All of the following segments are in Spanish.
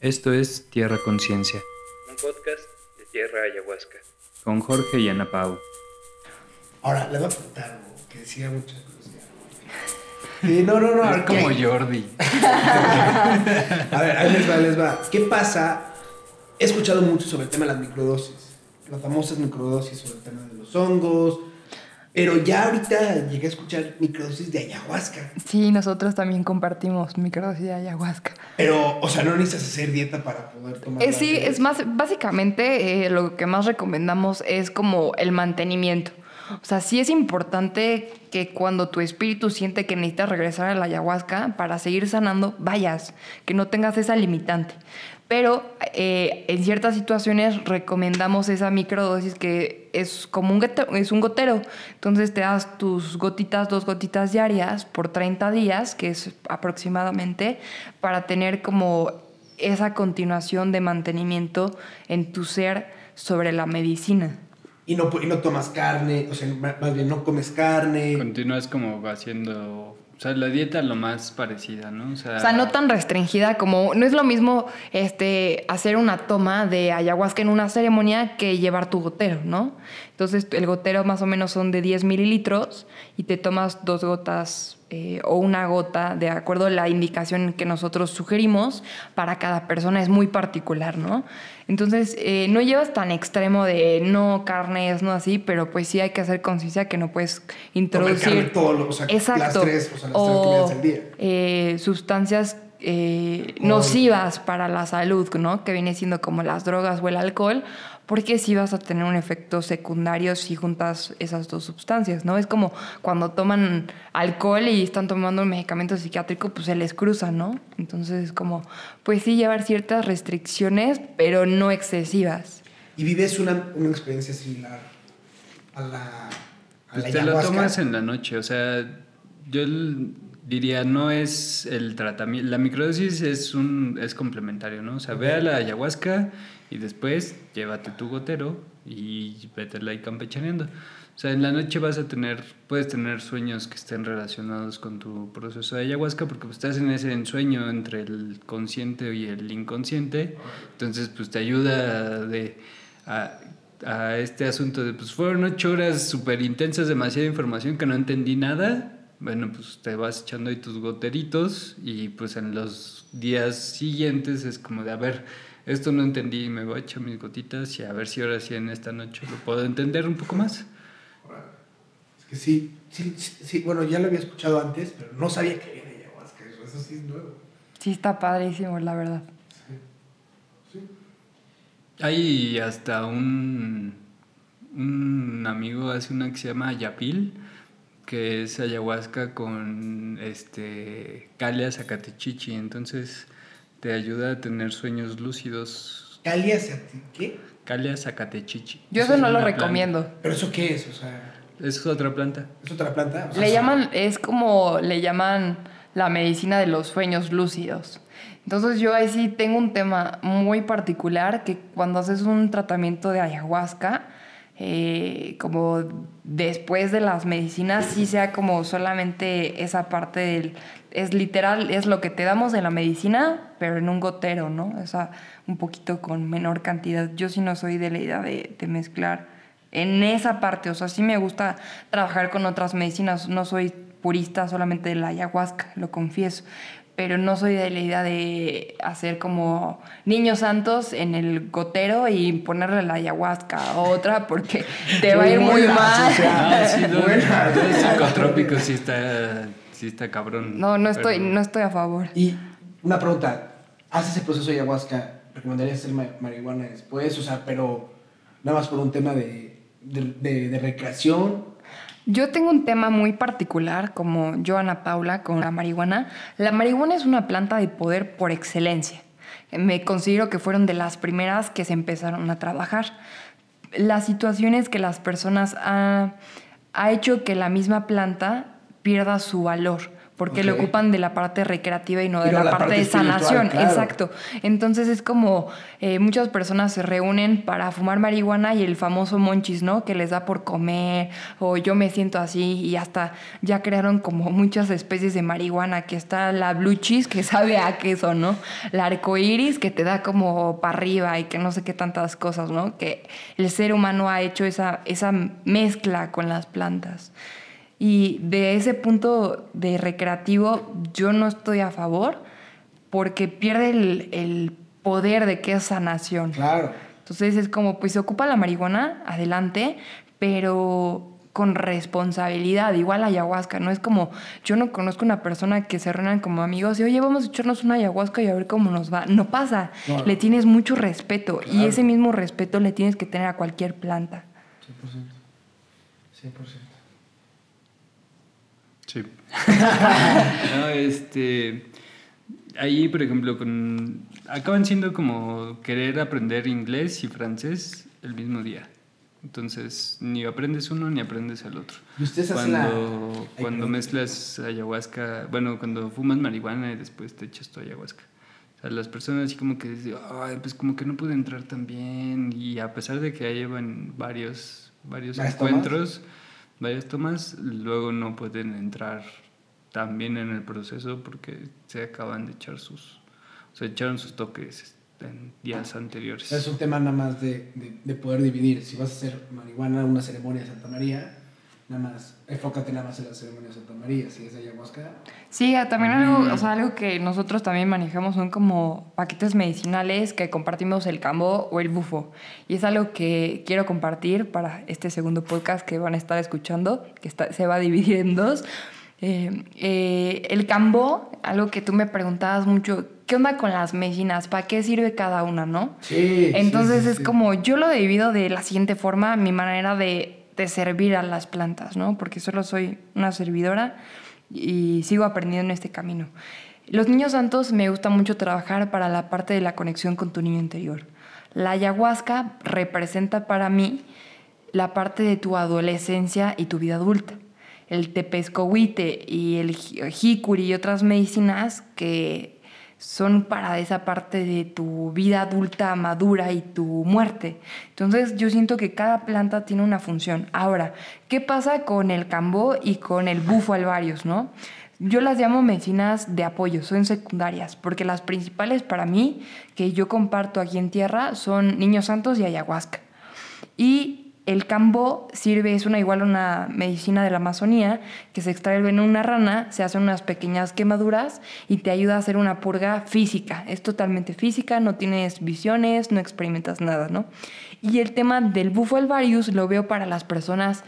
Esto es Tierra Conciencia, un podcast de Tierra Ayahuasca. con Jorge y Ana Pau. Ahora, les voy a preguntar algo que decía mucha curiosidad. Sí, no, no, no. a ver, como ¿qué? Jordi. A ver, ahí les va, ahí les va. ¿Qué pasa? He escuchado mucho sobre el tema de las microdosis. Las famosas microdosis sobre el tema de los hongos. Pero ya ahorita llegué a escuchar microdosis de ayahuasca. Sí, nosotros también compartimos microdosis de ayahuasca. Pero, o sea, no necesitas hacer dieta para poder tomar. Eh, sí, es más, básicamente eh, lo que más recomendamos es como el mantenimiento. O sea, sí es importante que cuando tu espíritu siente que necesitas regresar a la ayahuasca para seguir sanando, vayas, que no tengas esa limitante. Pero eh, en ciertas situaciones recomendamos esa microdosis que es como un, gotero, es un gotero. Entonces te das tus gotitas, dos gotitas diarias por 30 días, que es aproximadamente, para tener como esa continuación de mantenimiento en tu ser sobre la medicina. Y no, y no tomas carne, o sea, más bien no comes carne. Continúas como haciendo, o sea, la dieta lo más parecida, ¿no? O sea, O sea, no tan restringida como no es lo mismo este hacer una toma de ayahuasca en una ceremonia que llevar tu gotero, ¿no? Entonces el gotero más o menos son de 10 mililitros y te tomas dos gotas eh, o una gota de acuerdo a la indicación que nosotros sugerimos para cada persona es muy particular, ¿no? Entonces eh, no llevas tan extremo de no carnes, no así, pero pues sí hay que hacer conciencia que no puedes introducir todo lo- o sea, Exacto. las tres, o sea, las tres O, comidas al día. eh, sustancias eh, nocivas para la salud, ¿no? Que viene siendo como las drogas o el alcohol, porque sí vas a tener un efecto secundario si juntas esas dos sustancias, ¿no? Es como cuando toman alcohol y están tomando un medicamento psiquiátrico, pues se les cruza, ¿no? Entonces es como, pues sí llevar ciertas restricciones, pero no excesivas. Y vives una, una experiencia similar a la, a pues la te lo tomas en la noche, o sea, yo diría, no es el tratamiento, la microdosis es un es complementario, ¿no? O sea, ve a la ayahuasca y después llévate tu gotero y vétela ahí campechaneando. O sea, en la noche vas a tener, puedes tener sueños que estén relacionados con tu proceso de ayahuasca porque pues, estás en ese ensueño entre el consciente y el inconsciente. Entonces, pues te ayuda de, a, a este asunto de, pues fueron ocho horas súper intensas, demasiada información que no entendí nada. Bueno, pues te vas echando ahí tus goteritos y pues en los días siguientes es como de, a ver, esto no entendí, me voy a echar mis gotitas y a ver si ahora sí en esta noche lo puedo entender un poco más. Es que sí, sí, sí, sí, bueno, ya lo había escuchado antes, pero no sabía que era ayahuasca. Eso, eso sí es nuevo. Sí está padrísimo, la verdad. Hay hasta un, un amigo hace una que se llama Yapil, que es ayahuasca con este Calia Zacatechichi, entonces te ayuda a tener sueños lúcidos. Calia, ¿qué? Calia Zacatechichi. Yo eso Es no lo planta. recomiendo. ¿Pero eso qué es? O sea, Es otra planta. ¿es otra planta? O sea, Le llaman, es como le llaman la medicina de los sueños lúcidos. Entonces yo ahí sí tengo un tema muy particular que cuando haces un tratamiento de ayahuasca, eh, como después de las medicinas, sí sea como solamente esa parte del... Es literal, es lo que te damos de la medicina, pero en un gotero, ¿no? O sea, un poquito con menor cantidad. Yo sí no soy de la idea de, de mezclar en esa parte. O sea, sí me gusta trabajar con otras medicinas. No soy purista solamente de la ayahuasca, lo confieso. Pero no soy de la idea de hacer como niños santos en el gotero y ponerle la ayahuasca a otra porque te va a ir muy mal. Ah, sí, psicotrópicos sí está, sí está cabrón. No, no estoy, pero- no estoy a favor. Y una pregunta, ¿haces el proceso de ayahuasca? ¿Recomendarías hacer ma- marihuana después? O sea, pero nada más por un tema de, de, de- de recreación. Yo tengo un tema muy particular, como Joana Paula, con la marihuana. La marihuana es una planta de poder por excelencia. Me considero que fueron de las primeras que se empezaron a trabajar. Las situaciones que las personas ha, ha hecho que la misma planta pierda su valor. Porque Ok. lo ocupan de la parte recreativa y no de Y no la, la parte, parte de sanación. claro. Exacto. Entonces es como eh, muchas personas se reúnen para fumar marihuana y el famoso monchis, ¿no? Que les da por comer o yo me siento así y hasta ya crearon como muchas especies de marihuana, que está la blue cheese que sabe a queso, ¿no? La arcoiris que te da como para arriba y que no sé qué tantas cosas, ¿no? Que el ser humano ha hecho esa, esa mezcla con las plantas. Y de ese punto de recreativo, yo no estoy a favor porque pierde el, el poder de que es sanación. Claro. Entonces es como, pues se ocupa la marihuana, adelante, pero con responsabilidad, igual la ayahuasca, no es como, yo no conozco una persona que se reúnan como amigos y, oye, vamos a echarnos una ayahuasca y a ver cómo nos va. No pasa, le tienes mucho respeto y ese mismo respeto le tienes que tener a cualquier planta. 100%. 100%. No, este. Ahí, por ejemplo, con. Acaban siendo como querer aprender inglés y francés el mismo día. Entonces, ni aprendes uno ni aprendes el otro. ¿Y ustedes hacen la- Cuando, cuando mezclas ayahuasca, bueno, cuando fumas marihuana y después te echas tu ayahuasca. O sea, las personas así como que dicen, "Ay, pues como que no pude entrar tan bien. Y a pesar de que ya llevan varios, varios ¿Varias tomas? Varias tomas, luego no pueden entrar tan bien en el proceso porque se acaban de echar sus, o sea, echaron sus toques en días anteriores. Es un tema nada más de, de, de poder dividir. Si vas a hacer marihuana, una ceremonia de Santa María, nada más, enfócate nada más en la ceremonia de Santa María. Si es ayahuasca, Sí, también algo, o sea, algo que nosotros también manejamos son como paquetes medicinales que compartimos el cambo o el bufo. Y es algo que quiero compartir para este segundo podcast que van a estar escuchando, que está- se va a dividir en dos. Eh, eh, el cambo, algo que tú me preguntabas mucho, ¿qué onda con las medicinas? ¿Para qué sirve cada una, no? Sí. Entonces sí, sí, es sí. como, yo lo divido de la siguiente forma, mi manera de, de servir a las plantas, ¿no? Porque solo soy una servidora y sigo aprendiendo en este camino. Los niños santos me gusta mucho trabajar para la parte de la conexión con tu niño interior. La ayahuasca representa para mí la parte de tu adolescencia y tu vida adulta. El tepescohuite y el ji- jicuri y otras medicinas que son para esa parte de tu vida adulta madura y tu muerte. Entonces yo siento que cada planta tiene una función. Ahora, ¿qué pasa con el cambó y con el bufo alvarius, no? Yo las llamo medicinas de apoyo, son secundarias, porque las principales para mí que yo comparto aquí en tierra son niños santos y ayahuasca. Y el cambó sirve, es una igual una medicina de la Amazonía que se extrae el veneno de una rana, se hacen unas pequeñas quemaduras y te ayuda a hacer una purga física. Es totalmente física, no tienes visiones, no experimentas nada, ¿no? Y el tema del bufo alvarius lo veo para las personas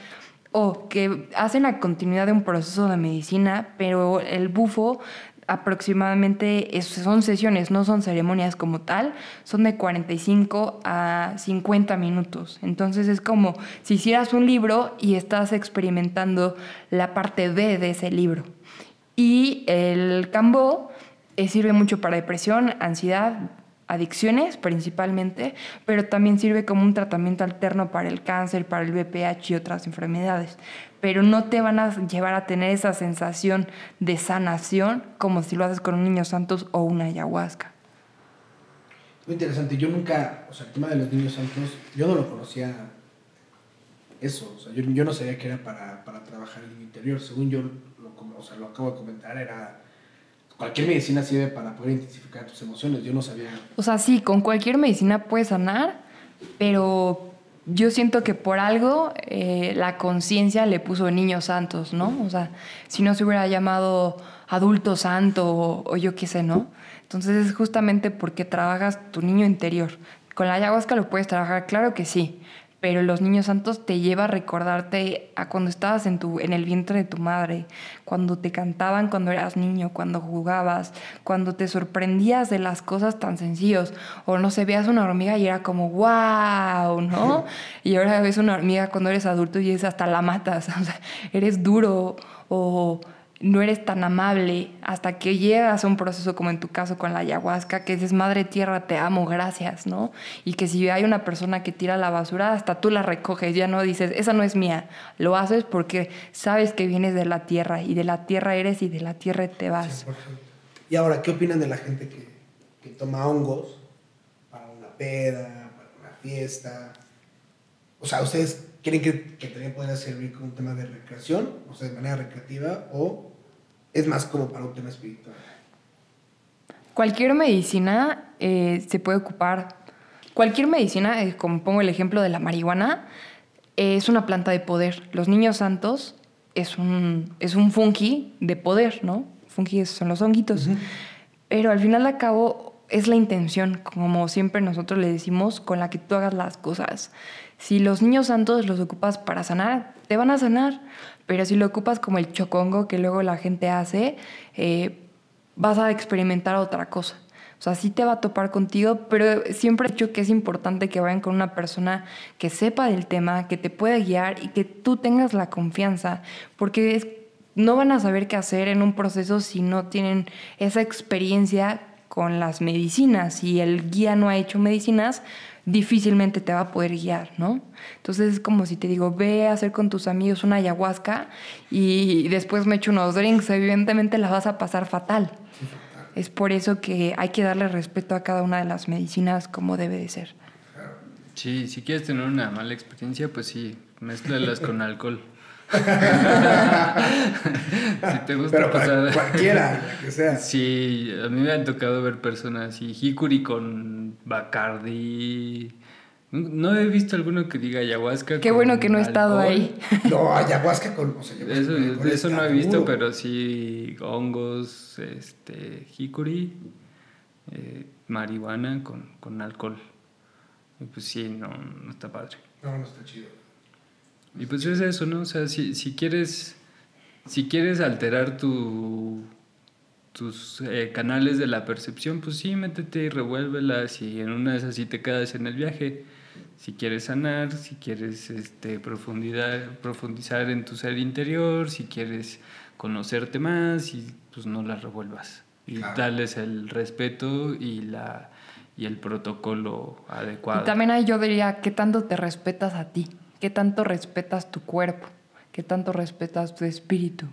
o que hacen la continuidad de un proceso de medicina, pero el bufo aproximadamente son sesiones, no son ceremonias como tal, son de 45 a 50 minutos. Entonces es como si hicieras un libro y estás experimentando la parte B de ese libro. Y el cambó eh, sirve mucho para depresión, ansiedad, adicciones principalmente, pero también sirve como un tratamiento alterno para el cáncer, para el VPH y otras enfermedades. Pero no te van a llevar a tener esa sensación de sanación como si lo haces con un niño santos o una ayahuasca. Muy interesante. Yo nunca, o sea, el tema de los niños santos, yo no lo conocía eso. O sea, yo, no sabía que era para, para trabajar en el interior. Según yo, o sea, lo acabo de comentar, era. Cualquier medicina sirve para poder intensificar tus emociones. Yo no sabía. O sea, sí, con cualquier medicina puedes sanar, pero yo siento que por algo eh, la conciencia le puso niños santos, ¿no? O sea, si no se hubiera llamado adulto santo o, o yo qué sé, ¿no? Entonces es justamente porque trabajas tu niño interior. Con la ayahuasca lo puedes trabajar, claro que sí, pero los niños santos te lleva a recordarte a cuando estabas en, tu, en el vientre de tu madre, cuando te cantaban cuando eras niño, cuando jugabas, cuando te sorprendías de las cosas tan sencillos, o no sé, veías una hormiga y era como, wow, ¿no? Y ahora ves una hormiga cuando eres adulto y es hasta la matas, o sea, eres duro, o no eres tan amable hasta que llegas a un proceso como en tu caso con la ayahuasca, que dices, Madre Tierra, te amo, gracias, ¿no? Y que si hay una persona que tira la basura, hasta tú la recoges, ya no dices, esa no es mía, lo haces porque sabes que vienes de la tierra y de la tierra eres y de la tierra te vas. 100%. Y ahora, ¿qué opinan de la gente que, que toma hongos para una peda, para una fiesta? O sea, ¿ustedes creen que, que también podría servir como un tema de recreación, o sea, de manera recreativa, o es más como para un tema espiritual? Cualquier medicina eh, se puede ocupar. Cualquier medicina, eh, como pongo el ejemplo de la marihuana, eh, es una planta de poder. Los niños santos es un, es un fungi de poder, ¿no? Fungi son los honguitos. Pero al final de cabo es la intención, como siempre nosotros le decimos, con la que tú hagas las cosas. Si los niños santos los ocupas para sanar, te van a sanar. Pero si lo ocupas como el chocongo que luego la gente hace, eh, vas a experimentar otra cosa. O sea, sí te va a topar contigo, pero siempre he dicho que es importante que vayan con una persona que sepa del tema, que te pueda guiar y que tú tengas la confianza, porque no van a saber qué hacer en un proceso si no tienen esa experiencia con las medicinas. Si el guía no ha hecho medicinas, difícilmente te va a poder guiar, ¿no? Entonces es como si te digo, ve a hacer con tus amigos una ayahuasca y después me echo unos drinks, evidentemente la vas a pasar fatal. Es por eso que hay que darle respeto a cada una de las medicinas como debe de ser. Sí, si quieres tener una mala experiencia, pues sí, mézclalas con alcohol. si te gusta Pero pasar... cualquiera, que sea. Sí, a mí me han tocado ver personas así, Hikuri con Bacardi. No he visto alguno que diga ayahuasca. Qué con bueno que no he estado alcohol. ahí. No, ayahuasca con. O sea, Eso, con alcohol eso no he visto, duro. pero sí hongos, este, Hikuri, eh, marihuana con, con alcohol. Y pues sí, no, no está padre. No, no está chido. Y pues es eso, ¿no? O sea, si, si quieres si quieres alterar tu tus eh, canales de la percepción, pues sí, métete y revuélvelas y en una de esas sí te quedas en el viaje. Si quieres sanar, si quieres este, profundidad, profundizar en tu ser interior, si quieres conocerte más, y pues no las revuelvas. Y Claro. darles el respeto y, la, y el protocolo adecuado. Y también ahí yo diría, ¿qué tanto te respetas a ti? ¿Qué tanto respetas tu cuerpo? ¿Qué tanto respetas tu espíritu?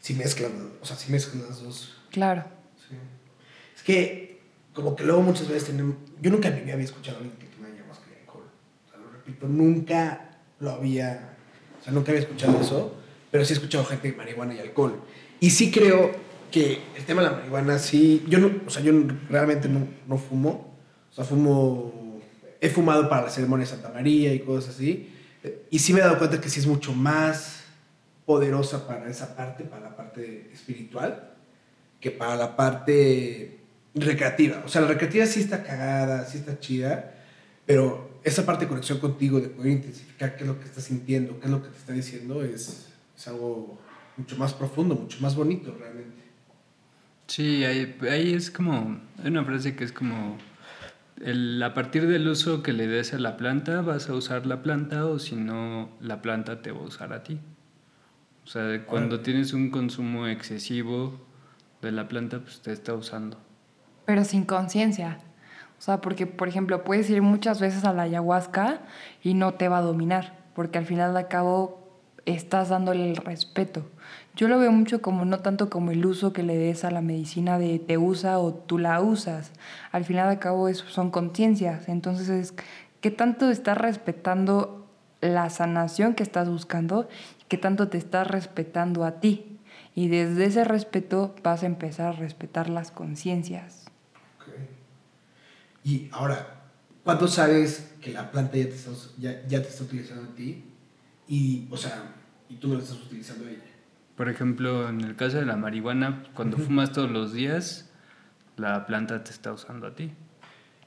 Si mezclan, o sea, si mezclan las dos. Claro. Sí. Es que, como que luego muchas veces tenemos. Yo nunca en mi vida había escuchado a alguien que toma ayahuasca y alcohol. O sea, lo repito, nunca lo había. O sea, nunca había escuchado eso. Pero sí he escuchado gente de marihuana y alcohol. Y sí creo que el tema de la marihuana, sí. Yo no. O sea, yo realmente no, no fumo. O sea, fumo. He fumado para la ceremonia de Santa María y cosas así. Y sí me he dado cuenta que sí es mucho más poderosa para esa parte, para la parte espiritual, que para la parte recreativa. O sea, la recreativa sí está cagada, sí está chida, pero esa parte de conexión contigo, de poder intensificar qué es lo que estás sintiendo, qué es lo que te está diciendo, es, es algo mucho más profundo, mucho más bonito realmente. Sí, ahí, ahí es como, una frase que es como, el, a partir del uso que le des a la planta, vas a usar la planta o si no, la planta te va a usar a ti. O sea, cuando tienes un consumo excesivo de la planta, pues te está usando. Pero sin conciencia. O sea, porque, por ejemplo, puedes ir muchas veces a la ayahuasca y no te va a dominar, porque al final de cabo estás dándole el respeto. Yo lo veo mucho como no tanto como el uso que le des a la medicina de te usa o tú la usas. Al final de cabo eso son conciencias. Entonces es qué tanto estás respetando la sanación que estás buscando y qué tanto te estás respetando a ti. Y desde ese respeto vas a empezar a respetar las conciencias. Ok. Y ahora, ¿cuándo sabes que la planta ya te está, ya, ya te está utilizando a ti? Y, o sea, y tú no la estás utilizando a ella. Por ejemplo, en el caso de la marihuana, cuando fumas todos los días, la planta te está usando a ti.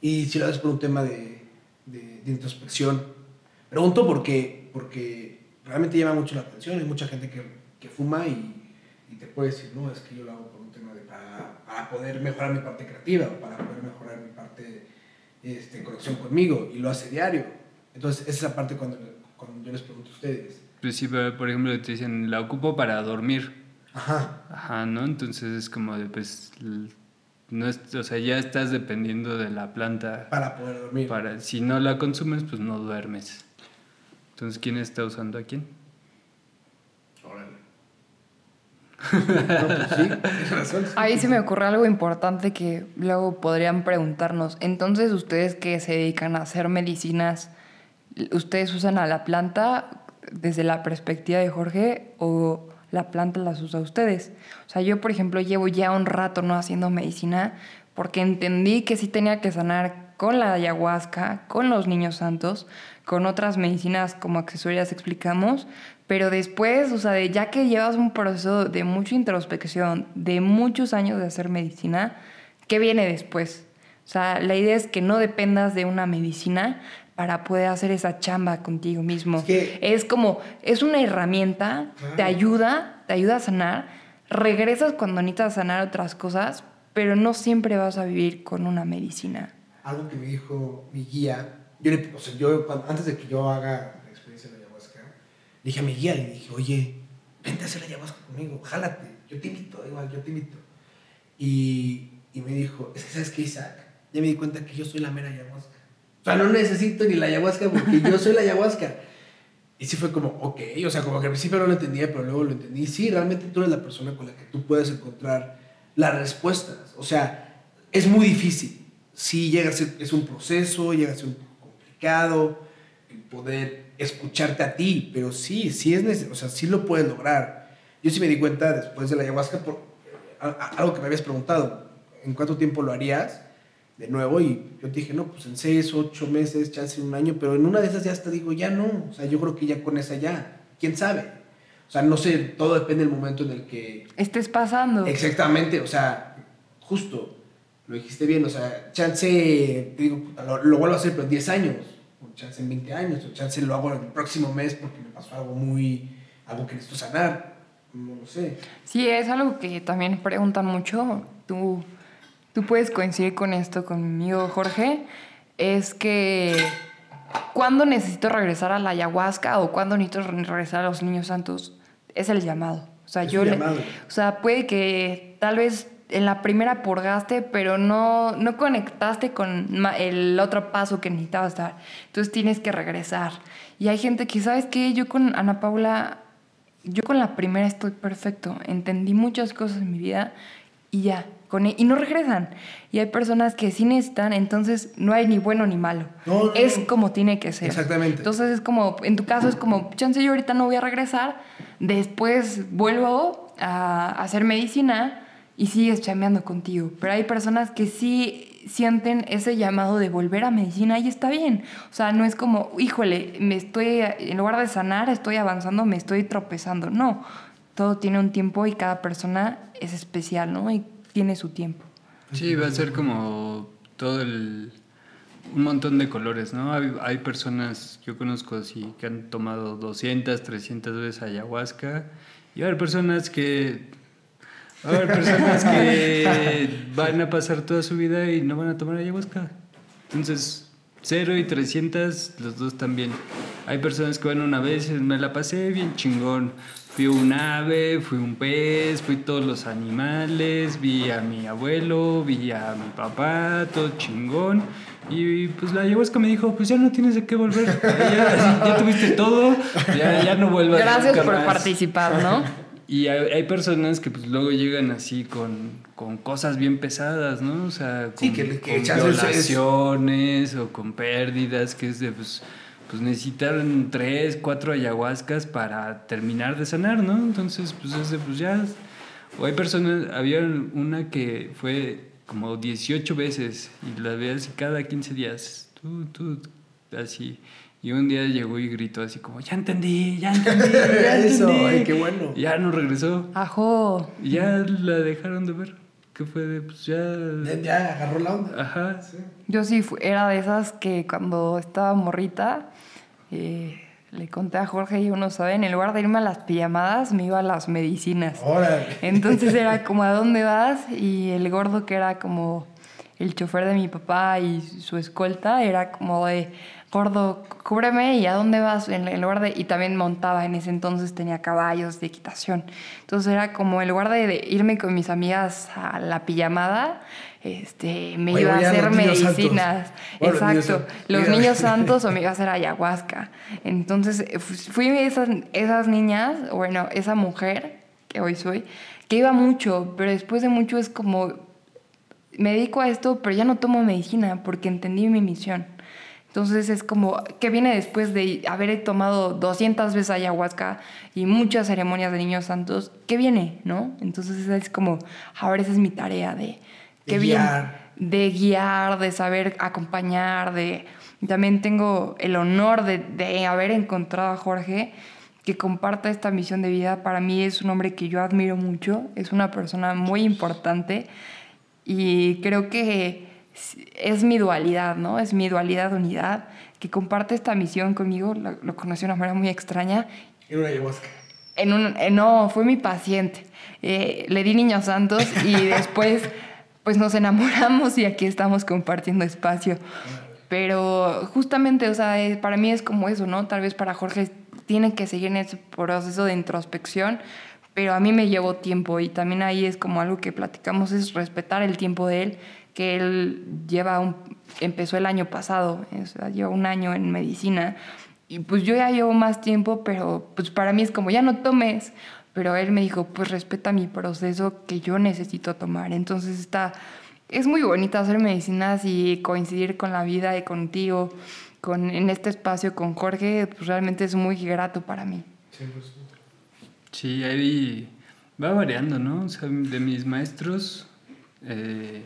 Y si lo haces por un tema de, de, de introspección, pregunto porque, porque realmente llama mucho la atención. Hay mucha gente que, que fuma y, y te puede decir, no, es que yo lo hago por un tema de para, para poder mejorar mi parte creativa, para poder mejorar mi parte este, en conexión conmigo, y lo hace diario. Entonces, esa es la parte cuando, cuando yo les pregunto a ustedes. Pues sí, pero, por ejemplo, te dicen, la ocupo para dormir. Ajá. Ajá, ¿no? Entonces es como de, pues, no es, o sea, ya estás dependiendo de la planta. Para poder dormir. Para, si no la consumes, pues no duermes. Entonces, ¿quién está usando a quién? No, pues sí, tienes razón. sí. Ahí se me ocurre algo importante que luego podrían preguntarnos. Entonces, ustedes que se dedican a hacer medicinas, ¿ustedes usan a la planta desde la perspectiva de Jorge o la planta las usa ustedes? O sea, yo, por ejemplo, llevo ya un rato no haciendo medicina porque entendí que sí tenía que sanar con la ayahuasca, con los niños santos, con otras medicinas como accesorias explicamos, pero después, o sea, de ya que llevas un proceso de mucha introspección, de muchos años de hacer medicina, ¿qué viene después? O sea, la idea es que no dependas de una medicina para poder hacer esa chamba contigo mismo. Es que- Es como, es una herramienta, te ayuda, te ayuda a sanar, regresas cuando necesitas sanar otras cosas, pero no siempre vas a vivir con una medicina. Algo que me dijo mi guía, yo, le, o sea, yo antes de que yo haga la experiencia de la ayahuasca, le dije a mi guía, le dije, oye, vente a hacer la ayahuasca conmigo, jálate, yo te invito, igual, yo te invito. Y, y me dijo, es que sabes qué, Isaac, ya me di cuenta que yo soy la mera ayahuasca. O sea, no necesito ni la ayahuasca porque yo soy la ayahuasca. Y sí fue como, ok, o sea, como que al principio no lo entendía, pero luego lo entendí. Sí, realmente tú eres la persona con la que tú puedes encontrar las respuestas. O sea, es muy difícil. Sí, llega a ser, es un proceso, llega a ser un poco complicado poder escucharte a ti, pero sí, sí es necesario, o sea, sí lo puedes lograr. Yo sí me di cuenta después de la ayahuasca, por algo que me habías preguntado, ¿en cuánto tiempo lo harías? De nuevo y yo te dije, no, pues en seis, ocho meses, chance un año, pero en una de esas ya hasta digo, ya no, o sea, yo creo que ya con esa ya, quién sabe. O sea, no sé, todo depende del momento en el que... Estés pasando. Exactamente, o sea, justo, lo dijiste bien, o sea, chance, te digo, lo, lo vuelvo a hacer, pero en 10 años, o chance en 20 años, o chance lo hago el próximo mes porque me pasó algo muy, algo que necesito sanar, no lo sé. Sí, es algo que también preguntan mucho. Tú, tú puedes coincidir con esto conmigo, Jorge. Es que cuando necesito regresar a la ayahuasca o cuando necesito re- regresar a los niños santos, es el llamado. O sea, Es yo le- o sea, puede que tal vez en la primera purgaste, pero no, no conectaste con el otro paso que necesitabas dar. Entonces tienes que regresar. Y hay gente que, ¿sabes qué? Yo con Ana Paula, yo con la primera estoy perfecto. Entendí muchas cosas en mi vida y ya. Con e- y no regresan. Y hay personas que sí necesitan, entonces no hay ni bueno ni malo. No, no, es no. como tiene que ser. Exactamente. Entonces es como, en tu caso es como, chance yo ahorita no voy a regresar, después vuelvo a hacer medicina y sigues chameando contigo. Pero hay personas que sí sienten ese llamado de volver a medicina y está bien. O sea, no es como, híjole, me estoy, en lugar de sanar, estoy avanzando, me estoy tropezando. No, todo tiene un tiempo y cada persona es especial, ¿no? Y tiene su tiempo. Sí, va a ser como todo el... Un montón de colores, ¿no? Hay, hay personas, yo conozco así, que han tomado 200, 300 veces ayahuasca. Y va a haber personas que... Va a haber personas que van a pasar toda su vida y no van a tomar ayahuasca. Entonces, 0 y 300, los dos también. Hay personas que van una vez y me la pasé bien chingón. Fui un ave, fui un pez, fui todos los animales, vi a mi abuelo, vi a mi papá, todo chingón. Y pues la ayahuasca me dijo, pues ya no tienes de qué volver. Ya, ya tuviste todo, ya, ya no vuelvas Gracias por más". participar, ¿no? Y hay, hay personas que pues luego llegan así con, con cosas bien pesadas, ¿no? O sea, con, Sí, que- que con chance es- violaciones o con pérdidas, que es de pues, pues necesitaron tres, cuatro ayahuascas para terminar de sanar, ¿no? Entonces, pues es de pues ya. O hay personas, había una que fue como 18 veces y la veía así cada 15 días. Tú, tú, así. Y un día llegó y gritó así como, ya entendí, ya entendí, ya Eso, entendí". ay, qué bueno. Y ya no regresó. Ajo. Y ya la dejaron de ver. Que fue de, pues ya... Ya, ya agarró la onda. Ajá. Yo sí era de esas que cuando estaba morrita, eh, le conté a Jorge y uno saben, en lugar de irme a las pijamadas, me iba a las medicinas. Órale. Entonces era como, ¿a dónde vas? Y el gordo que era como el chofer de mi papá y su escolta era como de, gordo, cúbreme y a dónde vas en el lugar de... Y también montaba, en ese entonces tenía caballos de equitación. Entonces era como en lugar de, de irme con mis amigas a la pijamada, este, me Oye, iba a hacer medicinas. Bueno, Exacto. Los niños santos o me iba a hacer ayahuasca. Entonces eh, fu- fui esas, esas niñas, bueno, esa mujer que hoy soy, que iba mucho, pero después de mucho es como, me dedico a esto, pero ya no tomo medicina porque entendí mi misión. Entonces es como, que viene después de haber tomado 200 veces ayahuasca y muchas ceremonias de niños santos? ¿Qué viene, no? Entonces es como, ahora esa es mi tarea de... De ¿Qué viene? guiar. de guiar, de saber acompañar, de... También tengo el honor de, de haber encontrado a Jorge que comparta esta misión de vida. Para mí es un hombre que yo admiro mucho, es una persona muy importante y creo que es mi dualidad, ¿no? Es mi dualidad unidad, que comparte esta misión conmigo, lo, lo conocí de una manera muy extraña En una ayahuasca. en un, eh, no, fue mi paciente. Eh, le di niños santos y después pues nos enamoramos y aquí estamos compartiendo espacio. Pero justamente, o sea, eh, para mí es como eso, ¿no? Tal vez para Jorge tiene que seguir en ese proceso de introspección, pero a mí me llevó tiempo y también ahí es como algo que platicamos, es respetar el tiempo de él, que él lleva un, empezó el año pasado, o sea, lleva un año en medicina y pues yo ya llevo más tiempo, pero pues para mí es como, ya no tomes. Pero él me dijo, pues respeta mi proceso que yo necesito tomar. Entonces está, es muy bonito hacer medicinas y coincidir con la vida y contigo, con, en este espacio con Jorge, pues realmente es muy grato para mí. 100%. Sí, ahí va variando, ¿no? O sea, de mis maestros, eh,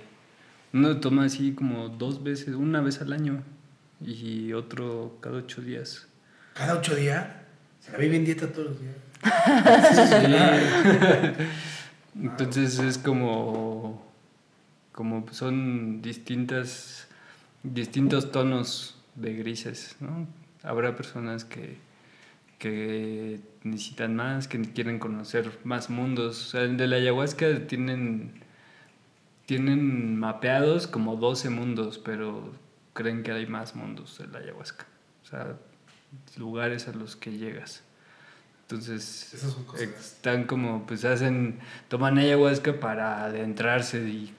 uno toma así como dos veces, una vez al año y otro cada ocho días. Cada ocho días. Se la vive en dieta todos los días. Entonces es como, como son distintas, distintos tonos de grises, ¿no? Habrá personas que, que necesitan más, que quieren conocer más mundos. O sea, de la ayahuasca tienen, tienen mapeados como 12 mundos, pero creen que hay más mundos de la ayahuasca. O sea, lugares a los que llegas. Entonces, están como, pues hacen, toman ayahuasca para adentrarse y,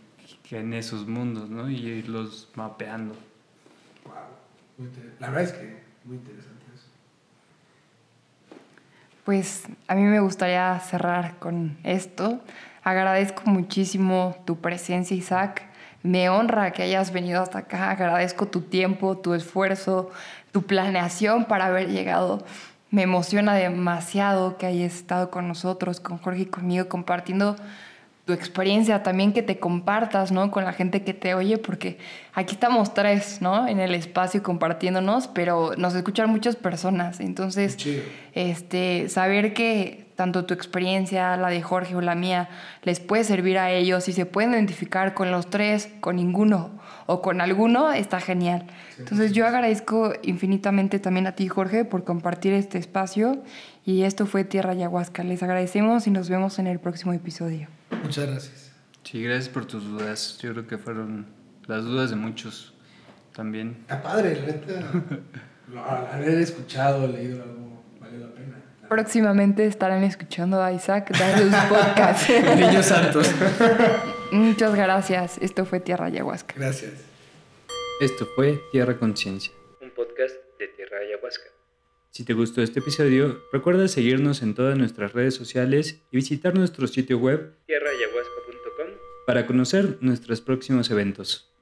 y en esos mundos, ¿no? Y irlos mapeando. Wow. La verdad es que muy interesante eso. Pues a mí me gustaría cerrar con esto. Agradezco muchísimo tu presencia, Isaac. Me honra que hayas venido hasta acá. Agradezco tu tiempo, tu esfuerzo, tu planeación para haber llegado. Me emociona demasiado que hayas estado con nosotros, con Jorge y conmigo, compartiendo tu experiencia, también que te compartas, ¿no? Con la gente que te oye, porque aquí estamos tres, ¿no? En el espacio compartiéndonos, pero nos escuchan muchas personas. Entonces, chido. este, saber que tanto tu experiencia, la de Jorge o la mía, les puede servir a ellos y se pueden identificar con los tres, con ninguno o con alguno, está genial. Entonces yo agradezco infinitamente también a ti, Jorge, por compartir este espacio y esto fue Tierra Ayahuasca. Les agradecemos y nos vemos en el próximo episodio. Muchas gracias. Sí, gracias por tus dudas. Yo creo que fueron las dudas de muchos también. Está padre, la neta. Haber escuchado, leído algo, valió la pena. Próximamente estarán escuchando a Isaac dar sus podcasts. Niños santos. Muchas gracias. Esto fue Tierra Ayahuasca. Gracias. Esto fue Tierra Conciencia. Un podcast de Tierra Ayahuasca. Si te gustó este episodio, recuerda seguirnos en todas nuestras redes sociales y visitar nuestro sitio web tierraayahuasca.com para conocer nuestros próximos eventos.